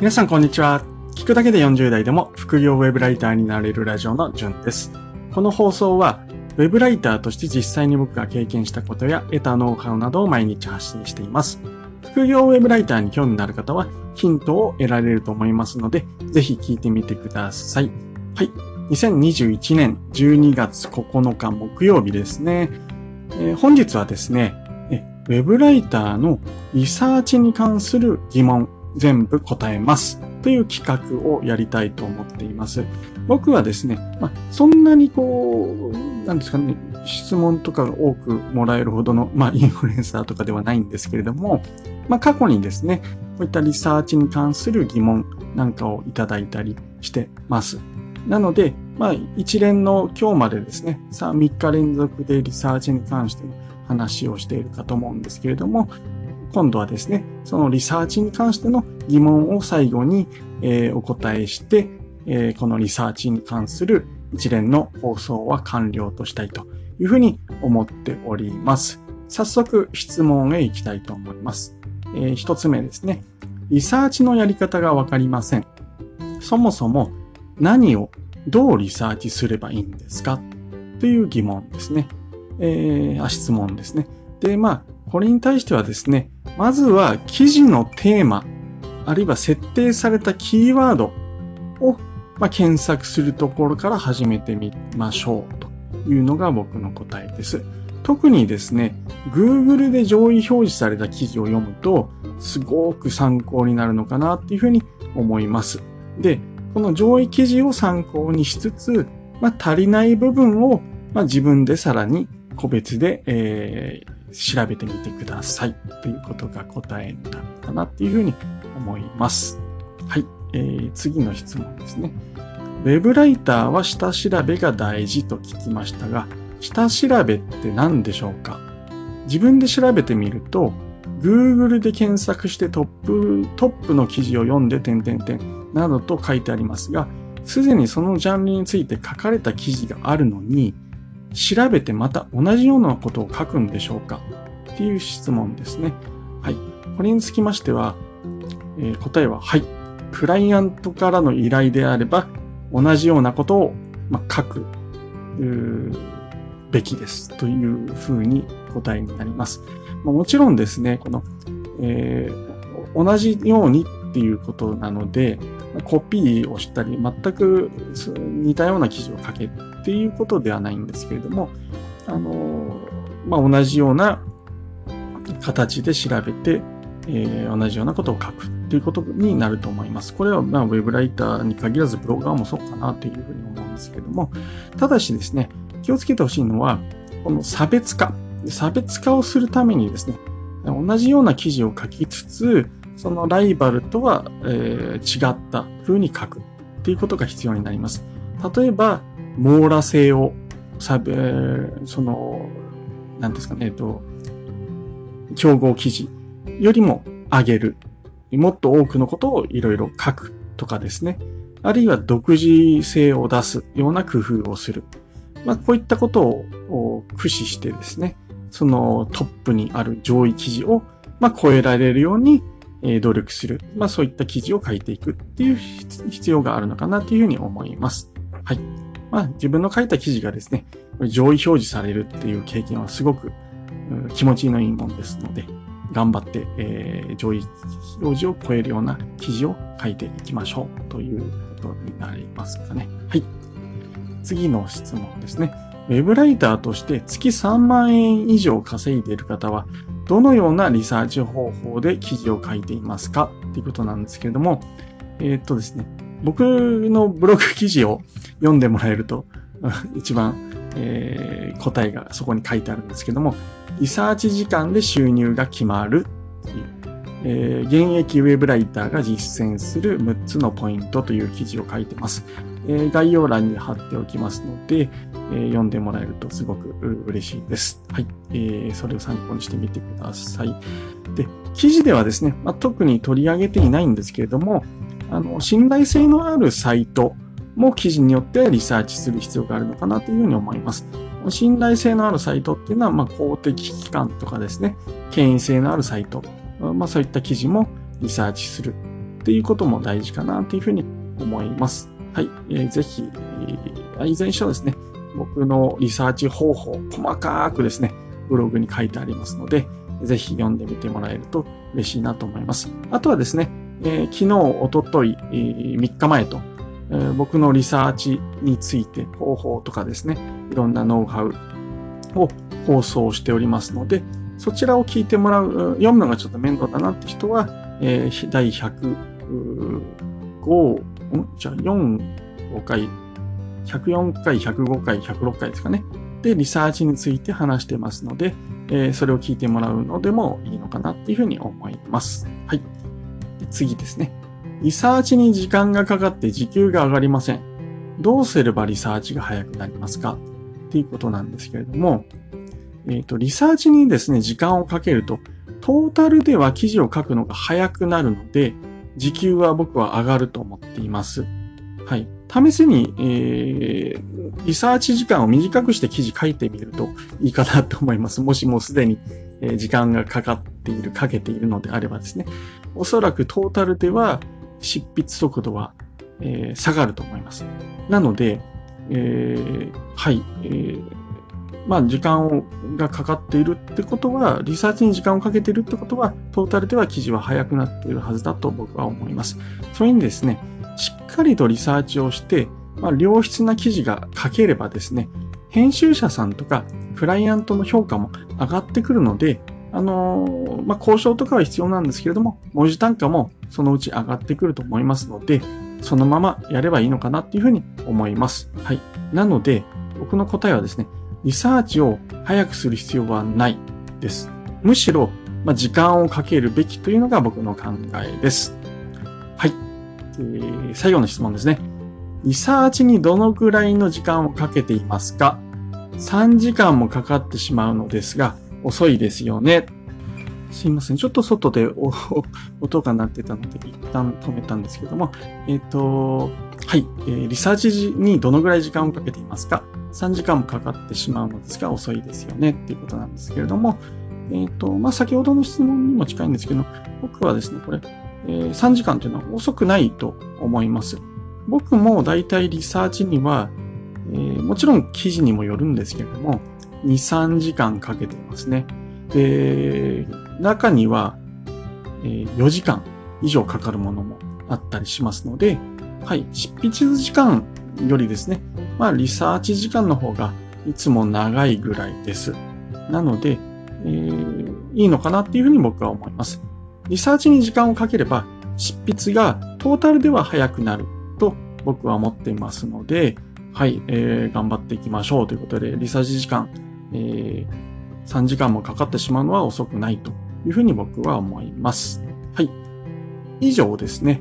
皆さんこんにちは。聞くだけで40代でも副業ウェブライターになれるラジオのじゅんです。この放送はウェブライターとして実際に僕が経験したことや得たノウハウなどを毎日発信しています。副業ウェブライターに興味のある方はヒントを得られると思いますので、ぜひ聞いてみてください。はい。2021年12月9日木曜日ですね。えー、本日はですね、ウェブライターのリサーチに関する疑問全部答えますという企画をやりたいと思っています。僕はですね、まあ、そんなにこう、なんですかね、質問とかが多くもらえるほどの、まあ、インフルエンサーとかではないんですけれども、まあ、過去にですね、こういったリサーチに関する疑問なんかをいただいたりしてます。なので、まあ、一連の今日までですね、さあ3日連続でリサーチに関しての話をしているかと思うんですけれども、今度はですね、そのリサーチに関しての疑問を最後に、えー、お答えして、えー、このリサーチに関する一連の放送は完了としたいというふうに思っております。早速質問へ行きたいと思います。えー、一つ目ですね。リサーチのやり方がわかりません。そもそも何をどうリサーチすればいいんですか？という疑問ですね。えー、質問ですね。で、まあ、これに対してはですね、まずは記事のテーマ、あるいは設定されたキーワードを、ま、検索するところから始めてみましょうというのが僕の答えです。特にですね、Google で上位表示された記事を読むと、すごく参考になるのかなっていうふうに思います。で、この上位記事を参考にしつつ、まあ、足りない部分を、まあ、自分でさらに個別で、えー、調べてみてくださいということが答えになるかなっていうふうに思います。はい、えー、次の質問ですね。ウェブライターは下調べが大事と聞きましたが、下調べって何でしょうか？自分で調べてみると、Google で検索してトップ、トップの記事を読んで点々点などと書いてありますが、すでにそのジャンルについて書かれた記事があるのに、調べてまた同じようなことを書くんでしょうか？っていう質問ですね。はい。これにつきましては、えー、答えは、はい。クライアントからの依頼であれば、同じようなことを、まあ、書く、べきですというふうに答えになります。まあ、もちろんですね、この、えー、同じようにっていうことなので、コピーをしたり、全く似たような記事を書けっていうことではないんですけれども、あの、まあ、同じような形で調べて、えー、同じようなことを書くっていうことになると思います。これは、まあ、ウェブライターに限らずブロガーもそうかなというふうに思うんですけれども、ただしですね、気をつけてほしいのは、この差別化。差別化をするためにですね、同じような記事を書きつつ、そのライバルとは、えー、違った風に書くっていうことが必要になります。例えば、網羅性を、さべ、その、なんですかね、えっと、競合記事よりも上げる。もっと多くのことをいろいろ書くとかですね。あるいは独自性を出すような工夫をする。まあ、こういったことを駆使してですね、そのトップにある上位記事を、まあ、超えられるように努力する。まあ、そういった記事を書いていくっていう必要があるのかなというふうに思います。はい。まあ、自分の書いた記事がですね、上位表示されるっていう経験はすごく気持ちのいいもんですので、頑張って、えー、上位表示を超えるような記事を書いていきましょうということになりますかね。はい。次の質問ですね。ウェブライターとして月3万円以上稼いでいる方は、どのようなリサーチ方法で記事を書いていますかっていうことなんですけれども、えー、っとですね、僕のブログ記事を読んでもらえると、一番、えー、答えがそこに書いてあるんですけども、リサーチ時間で収入が決まるっていう、えー、現役ウェブライターが実践する6つのポイントという記事を書いてます。えー、概要欄に貼っておきますので、えー、読んでもらえるとすごく嬉しいです。はい。えー、それを参考にしてみてください。で、記事ではですね、まあ、特に取り上げていないんですけれども、あの、信頼性のあるサイトも記事によってリサーチする必要があるのかなというふうに思います。信頼性のあるサイトっていうのは、まあ、公的機関とかですね、権威性のあるサイト、まあ、そういった記事もリサーチするっていうことも大事かなというふうに思います。はい。えー、ぜひ、えー、いずれにしろですね、僕のリサーチ方法、細かくですね、ブログに書いてありますので、ぜひ読んでみてもらえると嬉しいなと思います。あとはですね、えー、昨日、おととい、えー、3日前と、えー、僕のリサーチについて方法とかですね、いろんなノウハウを放送しておりますので、そちらを聞いてもらう、読むのがちょっと面倒だなって人は、えー、第105、じゃあ4、5回、104回、105回、106回ですかね。で、リサーチについて話してますので、えー、それを聞いてもらうのでもいいのかなっていうふうに思います。はい。次ですね。リサーチに時間がかかって時給が上がりません。どうすればリサーチが早くなりますか？っていうことなんですけれども、えっ、ー、と、リサーチにですね、時間をかけると、トータルでは記事を書くのが早くなるので、時給は僕は上がると思っています。はい。試しに、えー、リサーチ時間を短くして記事書いてみるといいかなと思います。もしもうすでに、時間がかかっている、かけているのであればですね。おそらくトータルでは執筆速度は、えー、下がると思います。なので、えー、はい、えー、まあ、時間がかかっているってことは、リサーチに時間をかけているってことは、トータルでは記事は早くなっているはずだと僕は思います。それにですね、しっかりとリサーチをして、まあ、良質な記事が書ければですね、編集者さんとかクライアントの評価も上がってくるので、あのー、まあ、交渉とかは必要なんですけれども、文字単価もそのうち上がってくると思いますので、そのままやればいいのかなっていうふうに思います。はい。なので、僕の答えはですね、リサーチを早くする必要はないです。むしろ、まあ、時間をかけるべきというのが僕の考えです。はい。えー、最後の質問ですね。リサーチにどのくらいの時間をかけていますか ?3 時間もかかってしまうのですが、遅いですよね。すいません。ちょっと外で 音が鳴ってたので、一旦止めたんですけども、えっ、ー、と、はい、えー、リサーチ時にどのぐらい時間をかけていますか ?3 時間もかかってしまうのですが、遅いですよねっていうことなんですけれども、えっ、ー、と、まあ、先ほどの質問にも近いんですけど、僕はですね、これ、えー、3時間というのは遅くないと思います。僕もだいたいリサーチには、えー、もちろん記事にもよるんですけれども、2、3時間かけていますね。で、中には、え、4時間以上かかるものもあったりしますので、はい、執筆時間よりですね、まあ、リサーチ時間の方がいつも長いぐらいです。なので、えー、いいのかなっていうふうに僕は思います。リサーチに時間をかければ、執筆がトータルでは早くなると僕は思っていますので、はい、えー、頑張っていきましょうということで、リサーチ時間、えー、3時間もかかってしまうのは遅くないというふうに僕は思います。はい。以上ですね。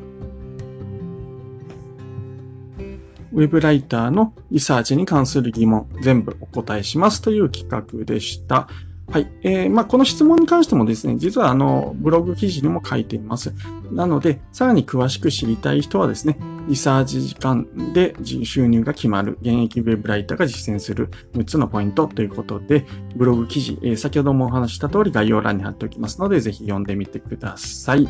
ウェブライターのリサーチに関する疑問、全部お答えしますという企画でした。はい。えー、まあ、この質問に関してもですね、実はあの、ブログ記事にも書いています。なので、さらに詳しく知りたい人はですね、リサーチ時間で収入が決まる現役ウェブライターが実践する6つのポイントということで、ブログ記事、えー、先ほどもお話した通り概要欄に貼っておきますので、ぜひ読んでみてください。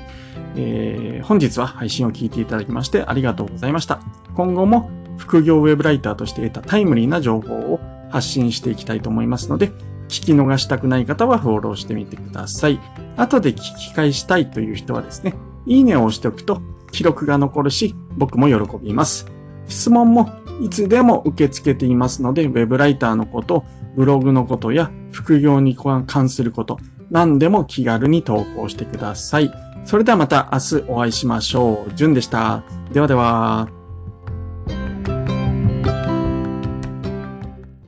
えー、本日は配信を聞いていただきましてありがとうございました。今後も副業ウェブライターとして得たタイムリーな情報を発信していきたいと思いますので、聞き逃したくない方はフォローしてみてください。後で聞き返したいという人はですね、いいねを押しておくと記録が残るし、僕も喜びます。質問もいつでも受け付けていますので、ウェブライターのこと、ブログのことや副業に関すること、何でも気軽に投稿してください。それではまた明日お会いしましょう。じゅんでした。ではでは。